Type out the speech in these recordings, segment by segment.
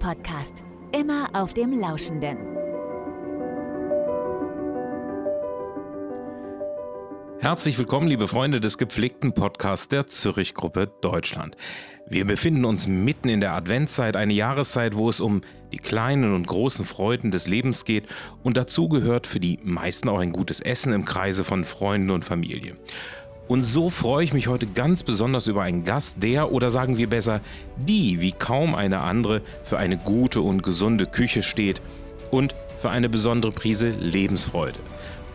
Podcast. Immer auf dem Lauschenden. Herzlich willkommen, liebe Freunde des gepflegten Podcasts der Zürich Gruppe Deutschland. Wir befinden uns mitten in der Adventszeit, eine Jahreszeit, wo es um die kleinen und großen Freuden des Lebens geht und dazu gehört für die meisten auch ein gutes Essen im Kreise von Freunden und Familie. Und so freue ich mich heute ganz besonders über einen Gast, der oder sagen wir besser, die wie kaum eine andere für eine gute und gesunde Küche steht und für eine besondere Prise Lebensfreude.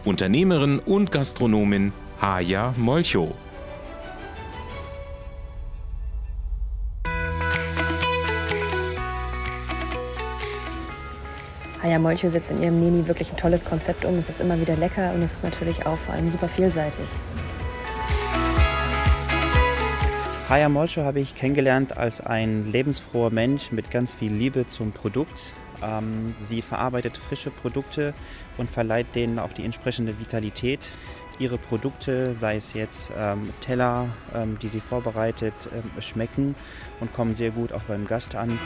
Unternehmerin und Gastronomin Haja Molcho. Haja Molcho setzt in ihrem Neni wirklich ein tolles Konzept um. Es ist immer wieder lecker und es ist natürlich auch vor allem super vielseitig. Haya Molcho habe ich kennengelernt als ein lebensfroher Mensch mit ganz viel Liebe zum Produkt. Ähm, sie verarbeitet frische Produkte und verleiht denen auch die entsprechende Vitalität. Ihre Produkte, sei es jetzt ähm, Teller, ähm, die sie vorbereitet, schmecken und kommen sehr gut auch beim Gast an.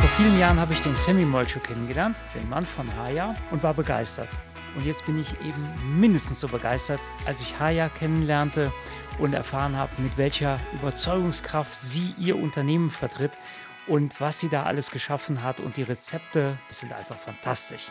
Vor vielen Jahren habe ich den Semi Molcho kennengelernt, den Mann von Haya, und war begeistert. Und jetzt bin ich eben mindestens so begeistert, als ich Haya kennenlernte und erfahren habe, mit welcher Überzeugungskraft sie ihr Unternehmen vertritt und was sie da alles geschaffen hat. Und die Rezepte sind einfach fantastisch.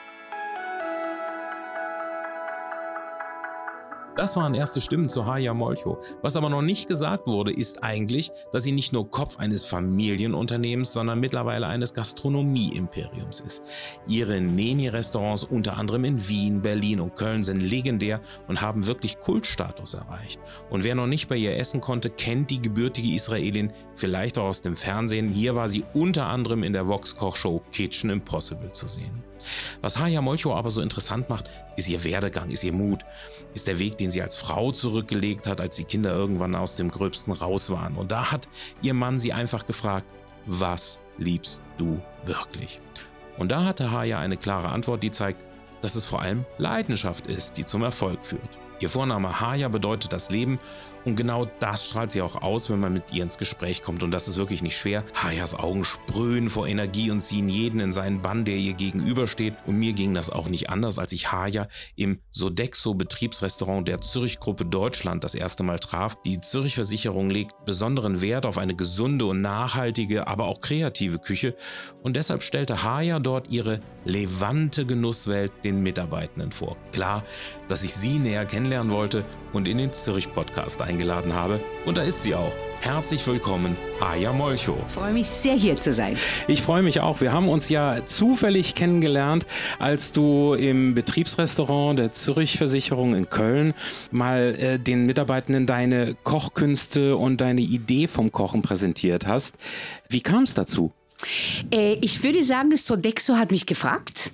Das waren erste Stimmen zu Haya Molcho. Was aber noch nicht gesagt wurde, ist eigentlich, dass sie nicht nur Kopf eines Familienunternehmens, sondern mittlerweile eines Gastronomie-Imperiums ist. Ihre Neni-Restaurants unter anderem in Wien, Berlin und Köln sind legendär und haben wirklich Kultstatus erreicht. Und wer noch nicht bei ihr essen konnte, kennt die gebürtige Israelin vielleicht auch aus dem Fernsehen. Hier war sie unter anderem in der Vox-Kochshow Kitchen Impossible zu sehen. Was Haya Molcho aber so interessant macht, ist ihr Werdegang, ist ihr Mut, ist der Weg, den sie als Frau zurückgelegt hat, als die Kinder irgendwann aus dem Gröbsten raus waren. Und da hat ihr Mann sie einfach gefragt, was liebst du wirklich? Und da hatte Haya eine klare Antwort, die zeigt, dass es vor allem Leidenschaft ist, die zum Erfolg führt. Ihr Vorname Haya bedeutet das Leben und genau das strahlt sie auch aus, wenn man mit ihr ins Gespräch kommt. Und das ist wirklich nicht schwer. Hayas Augen sprühen vor Energie und ziehen jeden in seinen Bann, der ihr gegenübersteht. Und mir ging das auch nicht anders, als ich Haya im Sodexo Betriebsrestaurant der Zürich Gruppe Deutschland das erste Mal traf. Die Zürich Versicherung legt besonderen Wert auf eine gesunde und nachhaltige, aber auch kreative Küche. Und deshalb stellte Haya dort ihre levante Genusswelt den Mitarbeitenden vor. Klar, dass ich sie näher kennenlernen wollte und in den Zürich Podcast eingeladen eingeladen habe. Und da ist sie auch. Herzlich willkommen, Aya Molcho. Ich freue mich sehr, hier zu sein. Ich freue mich auch. Wir haben uns ja zufällig kennengelernt, als du im Betriebsrestaurant der Zürich Versicherung in Köln mal äh, den Mitarbeitenden deine Kochkünste und deine Idee vom Kochen präsentiert hast. Wie kam es dazu? Äh, ich würde sagen, Sodexo hat mich gefragt.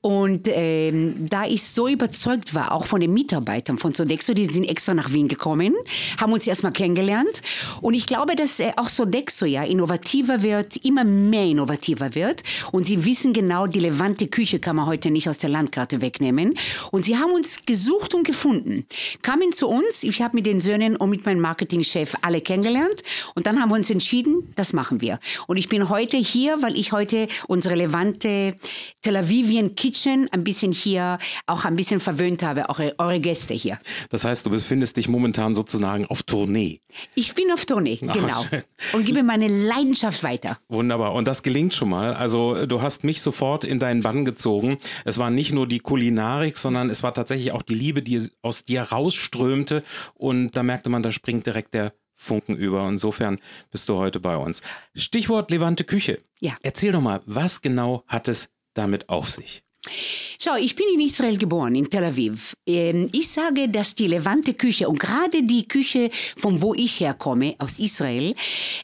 Und ähm, da ich so überzeugt war, auch von den Mitarbeitern von Sodexo, die sind extra nach Wien gekommen, haben uns erstmal kennengelernt. Und ich glaube, dass äh, auch Sodexo ja innovativer wird, immer mehr innovativer wird. Und sie wissen genau, die Levante Küche kann man heute nicht aus der Landkarte wegnehmen. Und sie haben uns gesucht und gefunden, kamen zu uns. Ich habe mit den Söhnen und mit meinem Marketingchef alle kennengelernt. Und dann haben wir uns entschieden, das machen wir. Und ich bin heute hier, weil ich heute unsere Levante Tel Aviv Vivian Kitchen ein bisschen hier auch ein bisschen verwöhnt habe, auch eure Gäste hier. Das heißt, du befindest dich momentan sozusagen auf Tournee. Ich bin auf Tournee, Ach, genau. Schön. Und gebe meine Leidenschaft weiter. Wunderbar. Und das gelingt schon mal. Also du hast mich sofort in deinen Bann gezogen. Es war nicht nur die Kulinarik, sondern es war tatsächlich auch die Liebe, die aus dir rausströmte. Und da merkte man, da springt direkt der Funken über. Insofern bist du heute bei uns. Stichwort Levante Küche. Ja. Erzähl doch mal, was genau hat es damit auf sich? Schau, ich bin in Israel geboren, in Tel Aviv. Ähm, ich sage, dass die Levante Küche und gerade die Küche, von wo ich herkomme, aus Israel,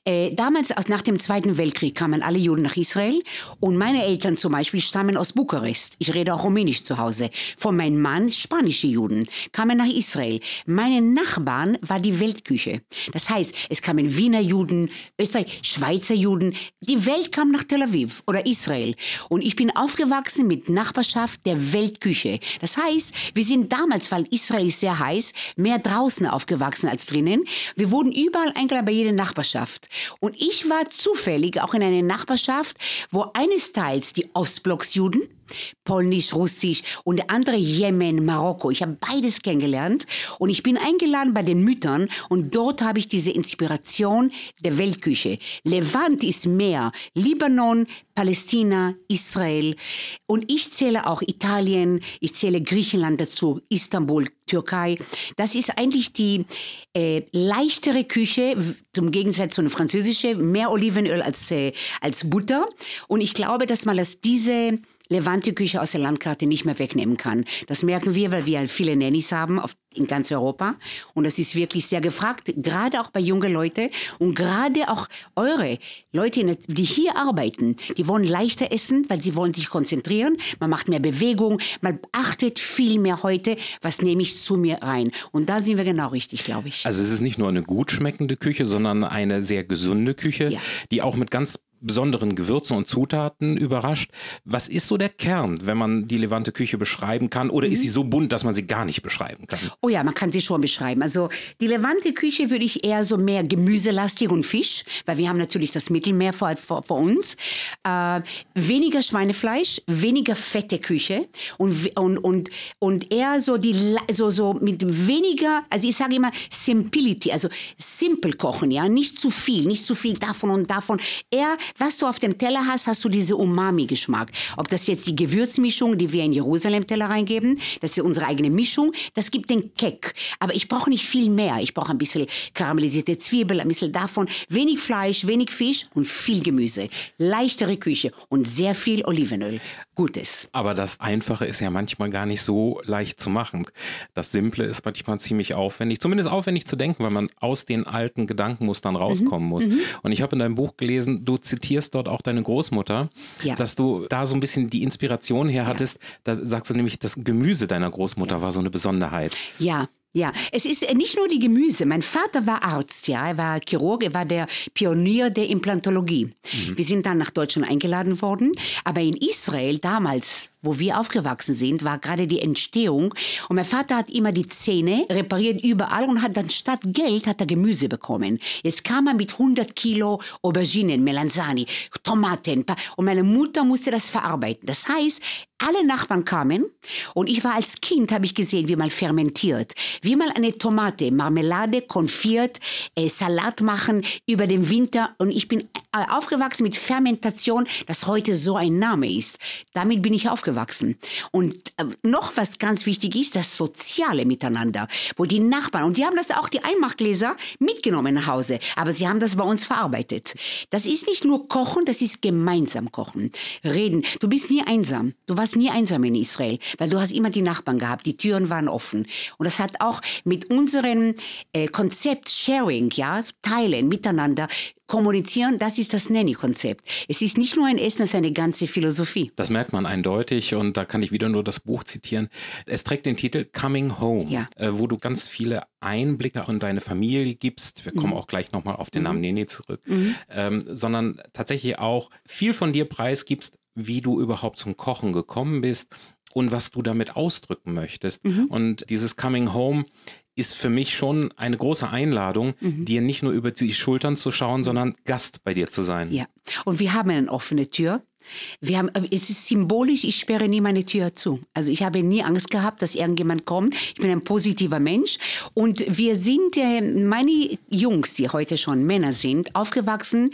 äh, damals nach dem Zweiten Weltkrieg kamen alle Juden nach Israel und meine Eltern zum Beispiel stammen aus Bukarest. Ich rede auch Rumänisch zu Hause. Von meinem Mann spanische Juden kamen nach Israel. Meine Nachbarn war die Weltküche. Das heißt, es kamen Wiener Juden, Österreich, Schweizer Juden. Die Welt kam nach Tel Aviv oder Israel. Und ich bin aufgewachsen mit Nachbarn Nachbarschaft der Weltküche. Das heißt, wir sind damals, weil Israel ist sehr heiß, mehr draußen aufgewachsen als drinnen. Wir wurden überall eingeladen bei jeder Nachbarschaft. Und ich war zufällig auch in einer Nachbarschaft, wo eines Teils die Ostblocksjuden, Polnisch, Russisch und der andere Jemen, Marokko. Ich habe beides kennengelernt und ich bin eingeladen bei den Müttern und dort habe ich diese Inspiration der Weltküche. Levant ist mehr Libanon, Palästina, Israel und ich zähle auch Italien, ich zähle Griechenland dazu, Istanbul, Türkei. Das ist eigentlich die äh, leichtere Küche, zum Gegensatz zu einer französischen, mehr Olivenöl als, äh, als Butter. Und ich glaube, dass man das diese Levante-Küche aus der Landkarte nicht mehr wegnehmen kann. Das merken wir, weil wir halt viele Nannies haben auf, in ganz Europa. Und das ist wirklich sehr gefragt, gerade auch bei jungen Leuten und gerade auch eure Leute, die hier arbeiten, die wollen leichter essen, weil sie wollen sich konzentrieren. Man macht mehr Bewegung, man achtet viel mehr heute, was nehme ich zu mir rein. Und da sind wir genau richtig, glaube ich. Also es ist nicht nur eine gut schmeckende Küche, sondern eine sehr gesunde Küche, ja. die auch mit ganz besonderen Gewürzen und Zutaten überrascht. Was ist so der Kern, wenn man die Levante Küche beschreiben kann? Oder mhm. ist sie so bunt, dass man sie gar nicht beschreiben kann? Oh ja, man kann sie schon beschreiben. Also die Levante Küche würde ich eher so mehr gemüselastig und Fisch, weil wir haben natürlich das Mittelmeer vor, vor, vor uns. Äh, weniger Schweinefleisch, weniger fette Küche und, und, und, und eher so, die, so, so mit weniger, also ich sage immer Simplicity, also simpel kochen, ja, nicht zu viel, nicht zu viel davon und davon. Eher was du auf dem Teller hast, hast du diese Umami-Geschmack. Ob das jetzt die Gewürzmischung, die wir in Jerusalem-Teller reingeben, das ist unsere eigene Mischung, das gibt den Keck. Aber ich brauche nicht viel mehr. Ich brauche ein bisschen karamellisierte Zwiebel, ein bisschen davon, wenig Fleisch, wenig Fisch und viel Gemüse. Leichtere Küche und sehr viel Olivenöl. Gutes. Aber das Einfache ist ja manchmal gar nicht so leicht zu machen. Das Simple ist manchmal ziemlich aufwendig, zumindest aufwendig zu denken, weil man aus den alten Gedankenmustern rauskommen mhm. muss. Mhm. Und ich habe in deinem Buch gelesen, du zitierst dort auch deine Großmutter, ja. dass du da so ein bisschen die Inspiration her hattest. Ja. Da sagst du nämlich, das Gemüse deiner Großmutter ja. war so eine Besonderheit. Ja, ja, es ist äh, nicht nur die Gemüse. Mein Vater war Arzt, ja, er war Chirurg, er war der Pionier der Implantologie. Mhm. Wir sind dann nach Deutschland eingeladen worden, aber in Israel damals wo wir aufgewachsen sind, war gerade die Entstehung. Und mein Vater hat immer die Zähne repariert überall und hat dann statt Geld hat er Gemüse bekommen. Jetzt kam er mit 100 Kilo Auberginen, Melanzani, Tomaten. Und meine Mutter musste das verarbeiten. Das heißt, alle Nachbarn kamen und ich war als Kind, habe ich gesehen, wie man fermentiert, wie man eine Tomate, Marmelade, konfiert, äh, Salat machen über den Winter und ich bin äh, aufgewachsen mit Fermentation, das heute so ein Name ist. Damit bin ich aufgewachsen aufgewachsen. Und äh, noch was ganz wichtig ist, das soziale Miteinander, wo die Nachbarn, und die haben das auch, die Einmachgläser, mitgenommen nach Hause, aber sie haben das bei uns verarbeitet. Das ist nicht nur Kochen, das ist gemeinsam Kochen. Reden. Du bist nie einsam. Du warst nie einsam in Israel, weil du hast immer die Nachbarn gehabt, die Türen waren offen. Und das hat auch mit unserem äh, Konzept Sharing, ja, Teilen, Miteinander, kommunizieren, das ist das Nanny-Konzept. Es ist nicht nur ein Essen, es ist eine ganze Philosophie. Das merkt man eindeutig und da kann ich wieder nur das Buch zitieren. Es trägt den Titel Coming Home, ja. äh, wo du ganz viele Einblicke in deine Familie gibst. Wir kommen mhm. auch gleich nochmal auf den Namen mhm. Nene zurück, mhm. ähm, sondern tatsächlich auch viel von dir preisgibst, wie du überhaupt zum Kochen gekommen bist und was du damit ausdrücken möchtest. Mhm. Und dieses Coming Home ist für mich schon eine große Einladung, mhm. dir nicht nur über die Schultern zu schauen, sondern Gast bei dir zu sein. Ja, und wir haben eine offene Tür. Wir haben, es ist symbolisch, ich sperre nie meine Tür zu. Also ich habe nie Angst gehabt, dass irgendjemand kommt. Ich bin ein positiver Mensch. Und wir sind, äh, meine Jungs, die heute schon Männer sind, aufgewachsen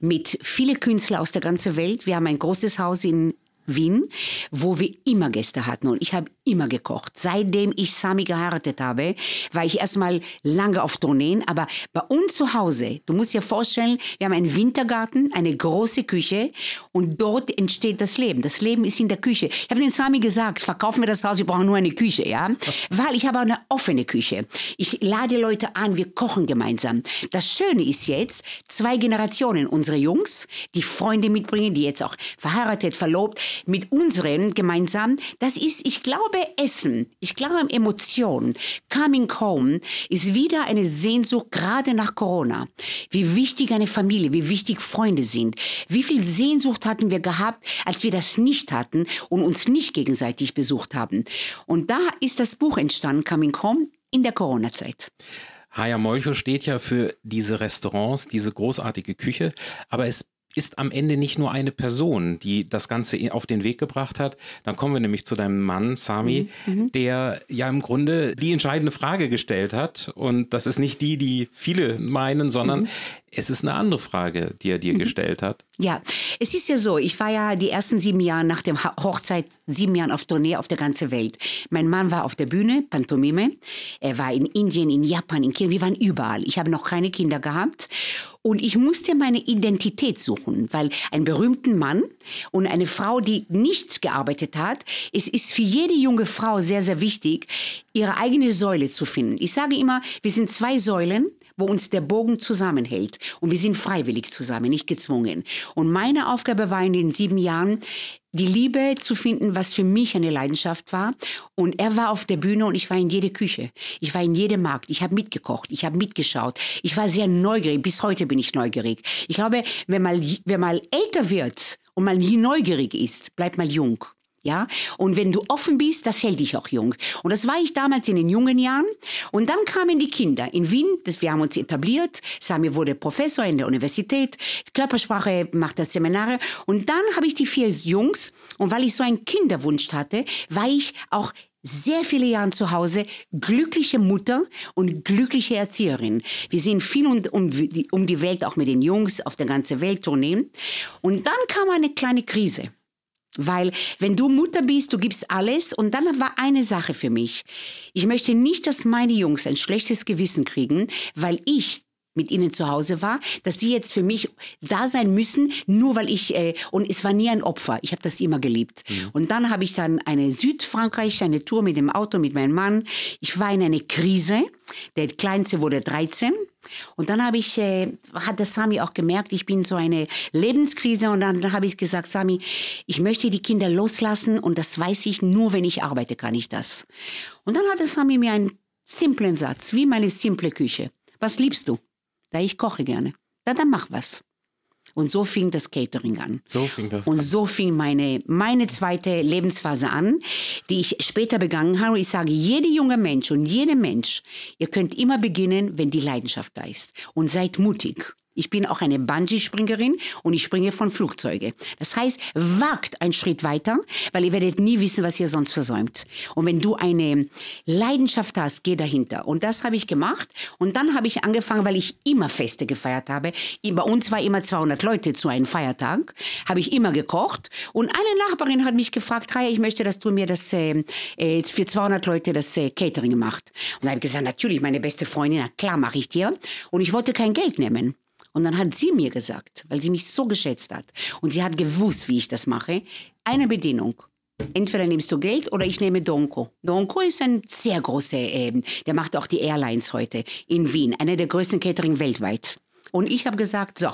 mit vielen Künstlern aus der ganzen Welt. Wir haben ein großes Haus in Wien, wo wir immer Gäste hatten und ich habe immer gekocht. Seitdem ich Sami geheiratet habe, war ich erstmal lange auf Tourneen, aber bei uns zu Hause, du musst dir vorstellen, wir haben einen Wintergarten, eine große Küche und dort entsteht das Leben. Das Leben ist in der Küche. Ich habe den Sami gesagt, verkaufen wir das Haus, wir brauchen nur eine Küche, ja? Weil ich habe eine offene Küche. Ich lade Leute an, wir kochen gemeinsam. Das Schöne ist jetzt, zwei Generationen, unsere Jungs, die Freunde mitbringen, die jetzt auch verheiratet, verlobt, mit unseren gemeinsam, das ist, ich glaube, glaube, Essen, ich glaube, Emotionen, Coming Home ist wieder eine Sehnsucht, gerade nach Corona. Wie wichtig eine Familie, wie wichtig Freunde sind. Wie viel Sehnsucht hatten wir gehabt, als wir das nicht hatten und uns nicht gegenseitig besucht haben. Und da ist das Buch entstanden, Coming Home, in der Corona-Zeit. Haya Molcho steht ja für diese Restaurants, diese großartige Küche, aber es ist am Ende nicht nur eine Person, die das Ganze auf den Weg gebracht hat. Dann kommen wir nämlich zu deinem Mann, Sami, mhm. mhm. der ja im Grunde die entscheidende Frage gestellt hat. Und das ist nicht die, die viele meinen, sondern mhm. es ist eine andere Frage, die er dir mhm. gestellt hat. Ja, es ist ja so, ich war ja die ersten sieben Jahre nach der Hochzeit, sieben Jahre auf Tournee auf der ganzen Welt. Mein Mann war auf der Bühne, Pantomime. Er war in Indien, in Japan, in China. Wir waren überall. Ich habe noch keine Kinder gehabt. Und ich musste meine Identität suchen, weil ein berühmter Mann und eine Frau, die nichts gearbeitet hat, es ist für jede junge Frau sehr, sehr wichtig, ihre eigene Säule zu finden. Ich sage immer, wir sind zwei Säulen wo uns der Bogen zusammenhält. Und wir sind freiwillig zusammen, nicht gezwungen. Und meine Aufgabe war in den sieben Jahren, die Liebe zu finden, was für mich eine Leidenschaft war. Und er war auf der Bühne und ich war in jede Küche. Ich war in jedem Markt. Ich habe mitgekocht. Ich habe mitgeschaut. Ich war sehr neugierig. Bis heute bin ich neugierig. Ich glaube, wenn man, wenn man älter wird und man neugierig ist, bleibt man jung. Ja, und wenn du offen bist, das hält dich auch jung. Und das war ich damals in den jungen Jahren. Und dann kamen die Kinder in Wien. Das, wir haben uns etabliert. Sami wurde Professor in der Universität. Körpersprache macht das Seminare. Und dann habe ich die vier Jungs. Und weil ich so einen Kinderwunsch hatte, war ich auch sehr viele Jahre zu Hause, glückliche Mutter und glückliche Erzieherin. Wir sind viel um, um, um die Welt, auch mit den Jungs auf der ganzen Welt turnieren. Und dann kam eine kleine Krise. Weil wenn du Mutter bist, du gibst alles und dann war eine Sache für mich. Ich möchte nicht, dass meine Jungs ein schlechtes Gewissen kriegen, weil ich mit ihnen zu Hause war, dass sie jetzt für mich da sein müssen, nur weil ich, äh, und es war nie ein Opfer. Ich habe das immer geliebt. Mhm. Und dann habe ich dann eine Südfrankreich, eine Tour mit dem Auto, mit meinem Mann. Ich war in eine Krise. Der Kleinste wurde 13. Und dann habe ich, äh, hat der Sami auch gemerkt, ich bin so eine Lebenskrise. Und dann habe ich gesagt, Sami, ich möchte die Kinder loslassen und das weiß ich nur, wenn ich arbeite, kann ich das. Und dann hat der Sami mir einen simplen Satz, wie meine simple Küche. Was liebst du? Da ich koche gerne. Na, dann mach was. Und so fing das Catering an. So fing das Und so fing meine, meine zweite Lebensphase an, die ich später begangen habe. Ich sage, jeder junge Mensch und jeder Mensch, ihr könnt immer beginnen, wenn die Leidenschaft da ist. Und seid mutig. Ich bin auch eine Bungee-Springerin und ich springe von Flugzeuge. Das heißt, wagt einen Schritt weiter, weil ihr werdet nie wissen, was ihr sonst versäumt. Und wenn du eine Leidenschaft hast, geh dahinter. Und das habe ich gemacht. Und dann habe ich angefangen, weil ich immer Feste gefeiert habe. Bei uns war immer 200 Leute zu einem Feiertag. Habe ich immer gekocht. Und eine Nachbarin hat mich gefragt, Raya, ich möchte, dass du mir das äh, äh für 200 Leute das äh, Catering macht. Und da habe ich gesagt, natürlich, meine beste Freundin, na klar mache ich dir. Und ich wollte kein Geld nehmen. Und dann hat sie mir gesagt, weil sie mich so geschätzt hat und sie hat gewusst, wie ich das mache, eine Bedingung. Entweder nimmst du Geld oder ich nehme Donko. Donko ist ein sehr großer, äh, der macht auch die Airlines heute in Wien, einer der größten Catering weltweit. Und ich habe gesagt, so,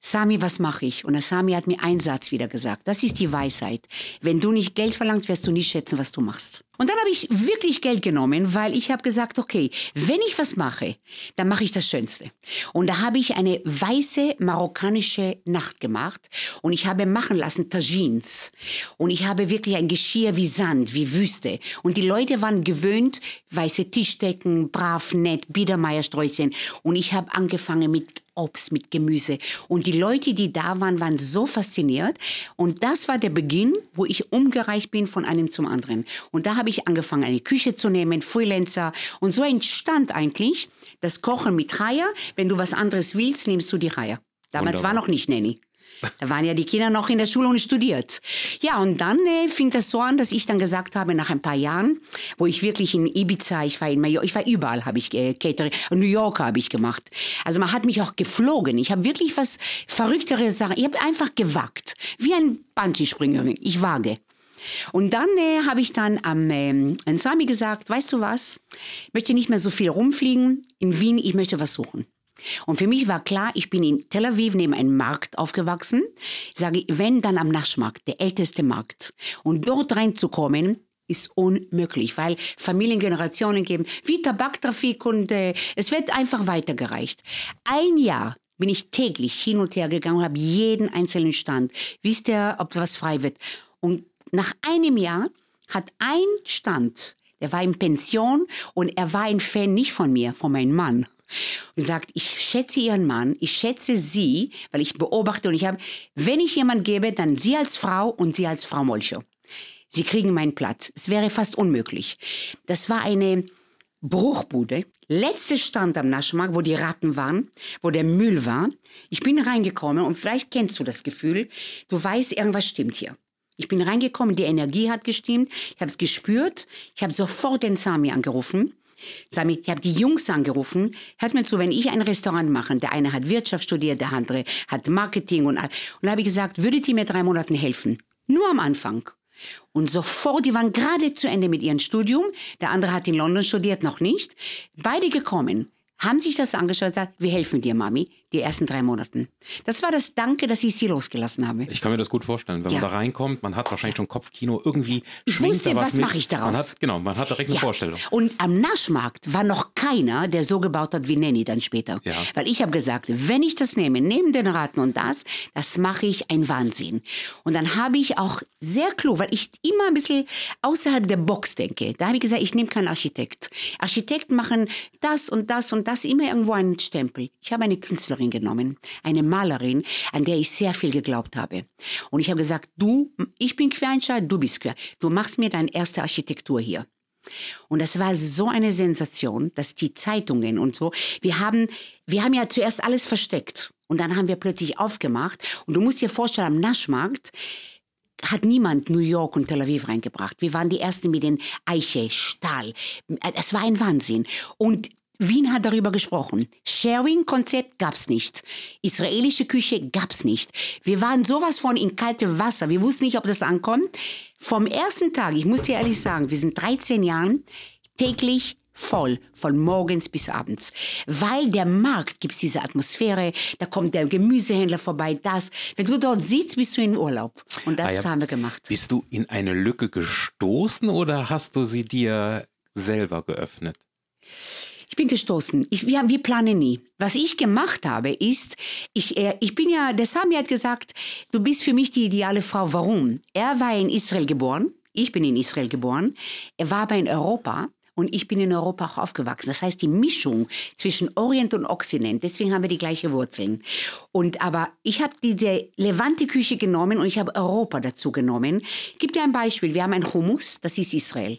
Sami, was mache ich? Und der Sami hat mir einen Satz wieder gesagt. Das ist die Weisheit. Wenn du nicht Geld verlangst, wirst du nicht schätzen, was du machst. Und dann habe ich wirklich Geld genommen, weil ich habe gesagt, okay, wenn ich was mache, dann mache ich das Schönste. Und da habe ich eine weiße marokkanische Nacht gemacht und ich habe machen lassen Tagines. Und ich habe wirklich ein Geschirr wie Sand, wie Wüste. Und die Leute waren gewöhnt, weiße Tischdecken, brav, nett, Biedermeiersträußchen. Und ich habe angefangen mit Obst, mit Gemüse. Und die Leute, die da waren, waren so fasziniert. Und das war der Beginn, wo ich umgereicht bin von einem zum anderen. Und da habe ich angefangen, eine Küche zu nehmen, Freelancer. Und so entstand eigentlich das Kochen mit Reiher. Wenn du was anderes willst, nimmst du die Reiher. Damals Wunderbar. war noch nicht Nanny. Da waren ja die Kinder noch in der Schule und studiert. Ja, und dann äh, fing das so an, dass ich dann gesagt habe, nach ein paar Jahren, wo ich wirklich in Ibiza, ich war in Mallorca, ich war überall, habe ich äh, Catering, New York habe ich gemacht. Also man hat mich auch geflogen. Ich habe wirklich was verrücktere Sachen, ich habe einfach gewagt, wie ein Bungee-Springerin. Ich wage. Und dann äh, habe ich dann am ähm, Sami gesagt, weißt du was, ich möchte nicht mehr so viel rumfliegen. In Wien, ich möchte was suchen. Und für mich war klar, ich bin in Tel Aviv neben einem Markt aufgewachsen. Ich sage, wenn dann am Naschmarkt, der älteste Markt. Und dort reinzukommen, ist unmöglich, weil Familiengenerationen geben, wie Tabaktrafik und äh, es wird einfach weitergereicht. Ein Jahr bin ich täglich hin und her gegangen und habe jeden einzelnen Stand. Wisst ihr, ob was frei wird? Und nach einem Jahr hat ein Stand, der war in Pension und er war ein Fan nicht von mir, von meinem Mann. Und sagt, ich schätze Ihren Mann, ich schätze Sie, weil ich beobachte und ich habe, wenn ich jemand gebe, dann Sie als Frau und Sie als Frau Molcho. Sie kriegen meinen Platz. Es wäre fast unmöglich. Das war eine Bruchbude. Letzte Stand am Naschmarkt, wo die Ratten waren, wo der Müll war. Ich bin reingekommen und vielleicht kennst du das Gefühl, du weißt, irgendwas stimmt hier. Ich bin reingekommen, die Energie hat gestimmt, ich habe es gespürt, ich habe sofort den Sami angerufen. Sami, ich habe die Jungs angerufen. Hört mir zu, wenn ich ein Restaurant mache, der eine hat Wirtschaft studiert, der andere hat Marketing und all. Und habe ich gesagt, würdet ihr mir drei Monaten helfen? Nur am Anfang. Und sofort, die waren gerade zu Ende mit ihrem Studium. Der andere hat in London studiert, noch nicht. Beide gekommen haben sich das angeschaut und gesagt, wir helfen dir, Mami, die ersten drei Monaten. Das war das Danke, dass ich sie losgelassen habe. Ich kann mir das gut vorstellen. Wenn Ja. man da reinkommt, man hat wahrscheinlich schon Kopfkino, irgendwie Ich wusste, was, was mache ich daraus? Man hat, genau, man hat direkt eine Ja. Vorstellung. Und am Naschmarkt war noch keiner, der so gebaut hat wie Nenny dann später. Ja. Weil ich habe gesagt, wenn ich das nehme, neben den Raten und das, das mache ich ein Wahnsinn. Und dann habe ich auch sehr klug, weil ich immer ein bisschen außerhalb der Box denke. Da habe ich gesagt, ich nehme keinen Architekt. Architekten machen das und das und das, immer irgendwo einen Stempel. Ich habe eine Künstlerin genommen, eine Malerin, an der ich sehr viel geglaubt habe. Und ich habe gesagt, du, ich bin Quereinsteiger, du bist quer. Du machst mir deine erste Architektur hier. Und das war so eine Sensation, dass die Zeitungen und so, wir haben, wir haben ja zuerst alles versteckt. Und dann haben wir plötzlich aufgemacht. Und du musst dir vorstellen, am Naschmarkt hat niemand New York und Tel Aviv reingebracht. Wir waren die Ersten mit den Eiche, Stahl. Es war ein Wahnsinn. Und Wien hat darüber gesprochen. Sharing-Konzept gab's nicht. Israelische Küche gab's nicht. Wir waren sowas von in kaltem Wasser. Wir wussten nicht, ob das ankommt. Vom ersten Tag, ich muss dir ehrlich sagen, wir sind 13 Jahren täglich voll, von morgens bis abends. Weil der Markt gibt diese Atmosphäre, da kommt der Gemüsehändler vorbei, das. Wenn du dort sitzt, bist du in Urlaub. Und das Ah ja. haben wir gemacht. Bist du in eine Lücke gestoßen oder hast du sie dir selber geöffnet? Ich bin gestoßen. Ich, wir, wir planen nie. Was ich gemacht habe, ist, ich, äh, ich bin ja, der Sami hat gesagt, du bist für mich die ideale Frau. Warum? Er war in Israel geboren. Ich bin in Israel geboren. Er war aber in Europa. Und ich bin in Europa auch aufgewachsen. Das heißt, die Mischung zwischen Orient und Occident, deswegen haben wir die gleiche Wurzeln. Und aber ich habe diese Levante-Küche genommen und ich habe Europa dazu genommen. Ich gebe dir ein Beispiel. Wir haben ein Hummus, das ist Israel.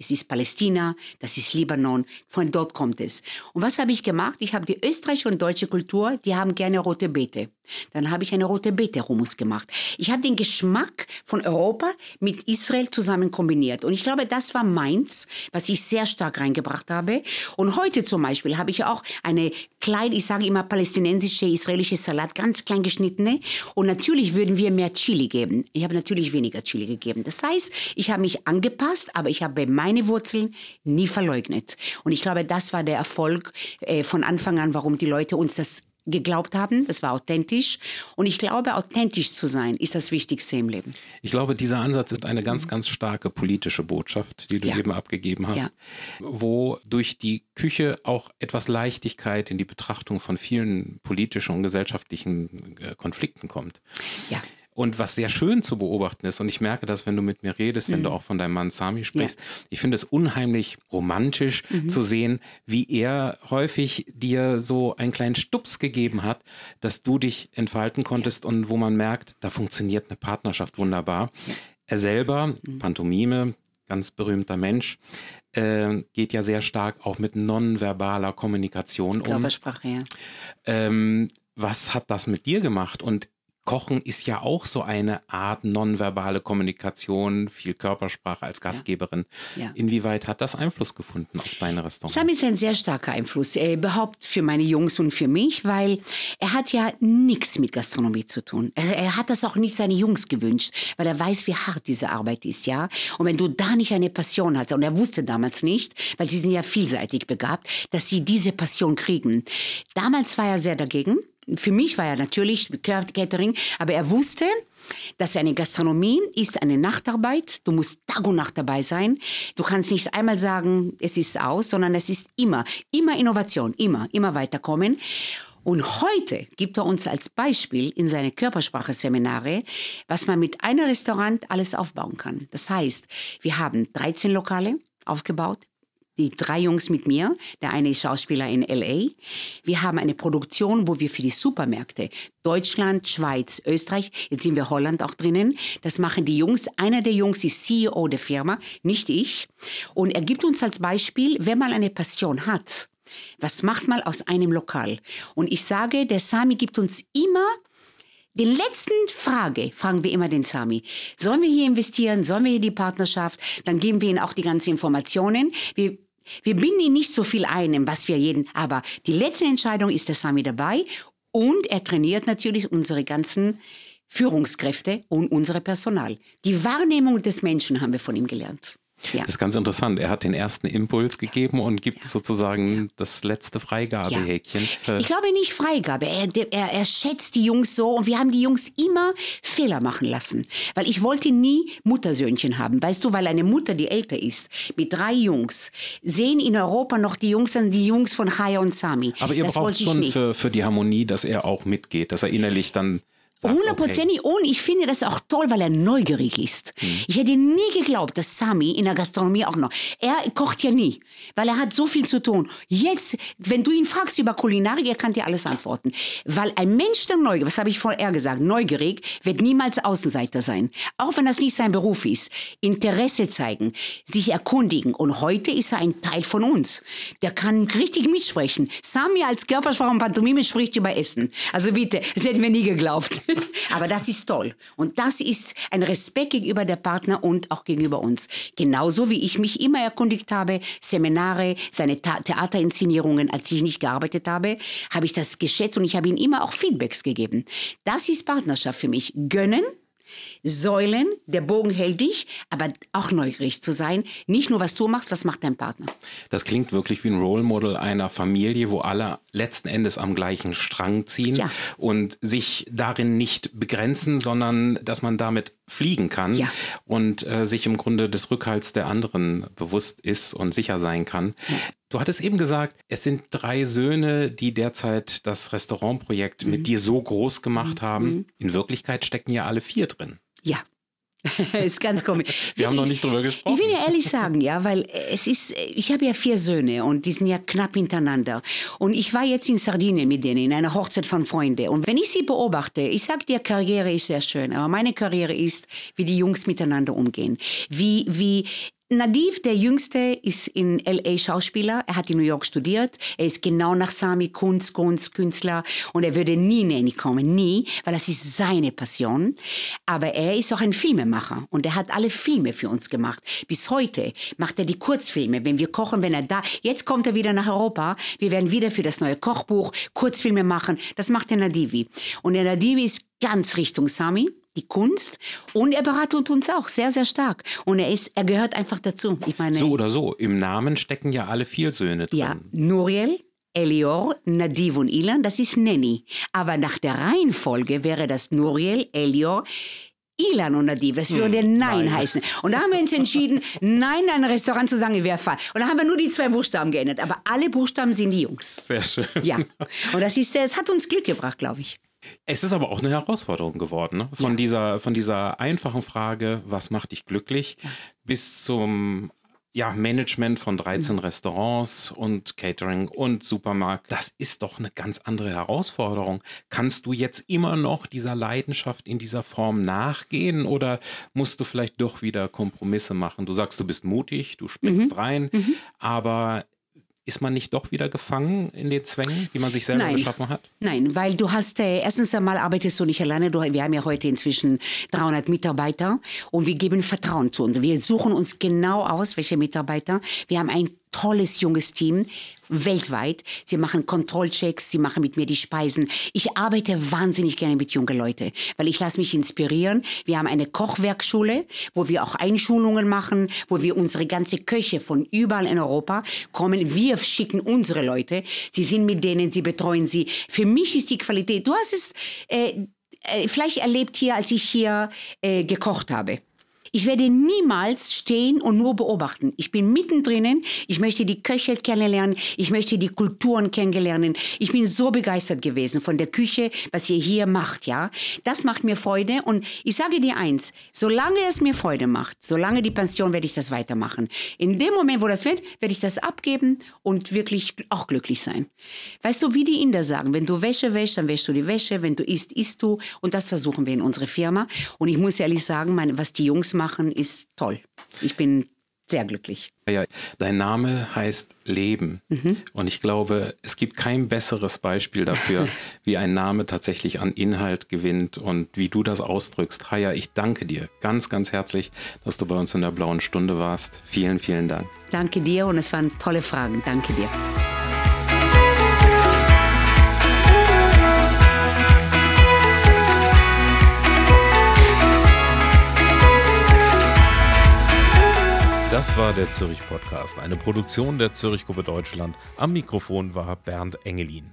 Es ist Palästina, das ist Libanon, von dort kommt es. Und was habe ich gemacht? Ich habe die österreichische und deutsche Kultur, die haben gerne rote Beete. Dann habe ich eine rote Beete Hummus gemacht. Ich habe den Geschmack von Europa mit Israel zusammen kombiniert. Und ich glaube, das war meins, was ich sehr stark reingebracht habe. Und heute zum Beispiel habe ich auch eine kleine, ich sage immer palästinensische, israelische Salat, ganz klein geschnittene. Und natürlich würden wir mehr Chili geben. Ich habe natürlich weniger Chili gegeben. Das heißt, ich habe mich angepasst, aber ich habe meine Wurzeln nie verleugnet. Und ich glaube, das war der Erfolg äh, von Anfang an, warum die Leute uns das geglaubt haben. Das war authentisch. Und ich glaube, authentisch zu sein ist das Wichtigste im Leben. Ich glaube, dieser Ansatz ist eine ganz, ganz starke politische Botschaft, die du Ja. eben abgegeben hast, Ja. wo durch die Küche auch etwas Leichtigkeit in die Betrachtung von vielen politischen und gesellschaftlichen äh, Konflikten kommt. Ja. Und was sehr schön zu beobachten ist, und ich merke das, wenn du mit mir redest, wenn du auch von deinem Mann Sami sprichst, ich finde es unheimlich romantisch zu sehen, wie er häufig dir so einen kleinen Stups gegeben hat, dass du dich entfalten konntest und wo man merkt, da funktioniert eine Partnerschaft wunderbar. Er selber, Pantomime, ganz berühmter Mensch, äh, geht ja sehr stark auch mit nonverbaler Kommunikation um. Körpersprache, ja. Ähm, was hat das mit dir gemacht? Und Kochen ist ja auch so eine Art nonverbale Kommunikation, viel Körpersprache als Gastgeberin. Ja. Inwieweit hat das Einfluss gefunden auf deine Restaurants? Sam ist ein sehr starker Einfluss, äh, überhaupt für meine Jungs und für mich, weil er hat ja nichts mit Gastronomie zu tun. Er, er hat das auch nicht seine Jungs gewünscht, weil er weiß, wie hart diese Arbeit ist, ja. Und wenn du da nicht eine Passion hast, und er wusste damals nicht, weil sie sind ja vielseitig begabt, dass sie diese Passion kriegen. Damals war er sehr dagegen. Für mich war er natürlich Catering, aber er wusste, dass eine Gastronomie ist eine Nachtarbeit. Du musst Tag und Nacht dabei sein. Du kannst nicht einmal sagen, es ist aus, sondern es ist immer, immer Innovation, immer, immer weiterkommen. Und heute gibt er uns als Beispiel in seine Körpersprache-Seminare, was man mit einem Restaurant alles aufbauen kann. Das heißt, wir haben 13 Lokale aufgebaut, die drei Jungs mit mir. Der eine ist Schauspieler in LA. Wir haben eine Produktion, wo wir für die Supermärkte Deutschland, Schweiz, Österreich, jetzt sind wir Holland auch drinnen. Das machen die Jungs. Einer der Jungs ist CEO der Firma, nicht ich. Und er gibt uns als Beispiel, wenn man eine Passion hat, was macht man aus einem Lokal? Und ich sage, der Sami gibt uns immer den letzten Frage fragen wir immer den Sami. Sollen wir hier investieren? Sollen wir hier die Partnerschaft? Dann geben wir ihnen auch die ganzen Informationen. Wir, wir binden ihn nicht so viel ein, was wir jeden, aber die letzte Entscheidung ist der Sami dabei und er trainiert natürlich unsere ganzen Führungskräfte und unsere Personal. Die Wahrnehmung des Menschen haben wir von ihm gelernt. Ja. Das ist ganz interessant. Er hat den ersten Impuls gegeben und gibt ja. sozusagen das letzte Freigabehäkchen. Ich glaube nicht Freigabe. Er, er, er schätzt die Jungs so und wir haben die Jungs immer Fehler machen lassen. Weil ich wollte nie Muttersöhnchen haben. Weißt du, weil eine Mutter, die älter ist, mit drei Jungs, sehen in Europa noch die Jungs an die Jungs von Haya und Sami. Aber ihr das braucht schon für, für die Harmonie, dass er auch mitgeht, dass er innerlich dann Hundertprozentig. Okay. Und ich finde das auch toll, weil er neugierig ist. Hm. Ich hätte nie geglaubt, dass Sami in der Gastronomie auch noch. Er kocht ja nie, weil er hat so viel zu tun. Jetzt, wenn du ihn fragst über Kulinarik, er kann dir alles antworten. Weil ein Mensch, der neugierig, was habe ich vorher gesagt, neugierig, wird niemals Außenseiter sein. Auch wenn das nicht sein Beruf ist. Interesse zeigen, sich erkundigen. Und heute ist er ein Teil von uns. Der kann richtig mitsprechen. Sami als Körpersprache und Pantomime spricht über Essen. Also bitte, das hätten wir nie geglaubt. Aber das ist toll. Und das ist ein Respekt gegenüber der Partner und auch gegenüber uns. Genauso wie ich mich immer erkundigt habe, Seminare, seine Theaterinszenierungen, als ich nicht gearbeitet habe, habe ich das geschätzt und ich habe ihm immer auch Feedbacks gegeben. Das ist Partnerschaft für mich. Gönnen, Säulen, der Bogen hält dich, aber auch neugierig zu sein. Nicht nur, was du machst, was macht dein Partner. Das klingt wirklich wie ein Role Model einer Familie, wo alle letzten Endes am gleichen Strang ziehen ja. und sich darin nicht begrenzen, sondern dass man damit fliegen kann ja. und äh, sich im Grunde des Rückhalts der anderen bewusst ist und sicher sein kann. Ja. Du hattest eben gesagt, es sind drei Söhne, die derzeit das Restaurantprojekt mhm. mit dir so groß gemacht mhm. haben. In Wirklichkeit stecken ja alle vier drin. Ja, ist ganz komisch. Wir haben noch nicht drüber gesprochen. Ich will ja ehrlich sagen, ja, weil es ist, ich habe ja vier Söhne und die sind ja knapp hintereinander. Und ich war jetzt in Sardinien mit denen, in einer Hochzeit von Freunden. Und wenn ich sie beobachte, ich sage dir, Karriere ist sehr schön, aber meine Karriere ist, wie die Jungs miteinander umgehen. Wie, wie Nadiv, der Jüngste, ist in LA Schauspieler. Er hat in New York studiert. Er ist genau nach Sami Kunst, Kunst, Künstler. Und er würde nie Nanny kommen, nie, weil das ist seine Passion. Aber er ist auch ein Filmemacher und er hat alle Filme für uns gemacht. Bis heute macht er die Kurzfilme. Wenn wir kochen, wenn er da, jetzt kommt er wieder nach Europa. Wir werden wieder für das neue Kochbuch Kurzfilme machen. Das macht der Nadivi. Und der Nadivi ist ganz Richtung Sami die Kunst und er beratet uns auch sehr, sehr stark. Und er, ist, er gehört einfach dazu. Ich meine, so oder so, im Namen stecken ja alle vier Söhne drin. Ja, Nuriel, Elior, Nadiv und Ilan, das ist Nenny. Aber nach der Reihenfolge wäre das Nuriel, Elior, Ilan und Nadiv. Das würde hm, Nein, Nein, heißen. Und da haben wir uns entschieden, Nein ein Restaurant zu sagen, wäre falsch. Und da haben wir nur die zwei Buchstaben geändert. Aber alle Buchstaben sind die Jungs. Sehr schön. Ja. Und das, ist, das hat uns Glück gebracht, glaube ich. Es ist aber auch eine Herausforderung geworden, ne? von, ja. dieser, von dieser einfachen Frage, was macht dich glücklich, bis zum ja, Management von 13 mhm. Restaurants und Catering und Supermarkt. Das ist doch eine ganz andere Herausforderung. Kannst du jetzt immer noch dieser Leidenschaft in dieser Form nachgehen oder musst du vielleicht doch wieder Kompromisse machen? Du sagst, du bist mutig, du springst mhm. rein, mhm. aber ist man nicht doch wieder gefangen in den Zwängen, die man sich selber Nein. geschaffen hat? Nein, weil du hast, äh, erstens einmal arbeitest du nicht alleine. Du, wir haben ja heute inzwischen 300 Mitarbeiter und wir geben Vertrauen zu uns. Wir suchen uns genau aus, welche Mitarbeiter. Wir haben ein tolles junges Team weltweit. Sie machen Kontrollchecks, sie machen mit mir die Speisen. Ich arbeite wahnsinnig gerne mit jungen Leuten, weil ich lasse mich inspirieren. Wir haben eine Kochwerkschule, wo wir auch Einschulungen machen, wo wir unsere ganze Köche von überall in Europa kommen. Wir schicken unsere Leute. Sie sind mit denen, sie betreuen sie. Für mich ist die Qualität. Du hast es äh, äh, vielleicht erlebt hier, als ich hier äh, gekocht habe. Ich werde niemals stehen und nur beobachten. Ich bin mittendrin. Ich möchte die Köche kennenlernen. Ich möchte die Kulturen kennenlernen. Ich bin so begeistert gewesen von der Küche, was ihr hier macht, ja. Das macht mir Freude. Und ich sage dir eins, solange es mir Freude macht, solange die Pension, werde ich das weitermachen. In dem Moment, wo das wird, werde ich das abgeben und wirklich auch glücklich sein. Weißt du, wie die Inder sagen, wenn du Wäsche wäschst, dann wäschst du die Wäsche. Wenn du isst, isst du. Und das versuchen wir in unserer Firma. Und ich muss ehrlich sagen, meine, was die Jungs machen, machen, ist toll. Ich bin sehr glücklich. Ja, dein Name heißt Leben. Mhm. Und ich glaube, es gibt kein besseres Beispiel dafür, wie ein Name tatsächlich an Inhalt gewinnt und wie du das ausdrückst. Haya, ich danke dir ganz, ganz herzlich, dass du bei uns in der blauen Stunde warst. Vielen, vielen Dank. Danke dir und es waren tolle Fragen. Danke dir. Das war der Zürich Podcast, eine Produktion der Zürich Gruppe Deutschland. Am Mikrofon war Bernd Engelin.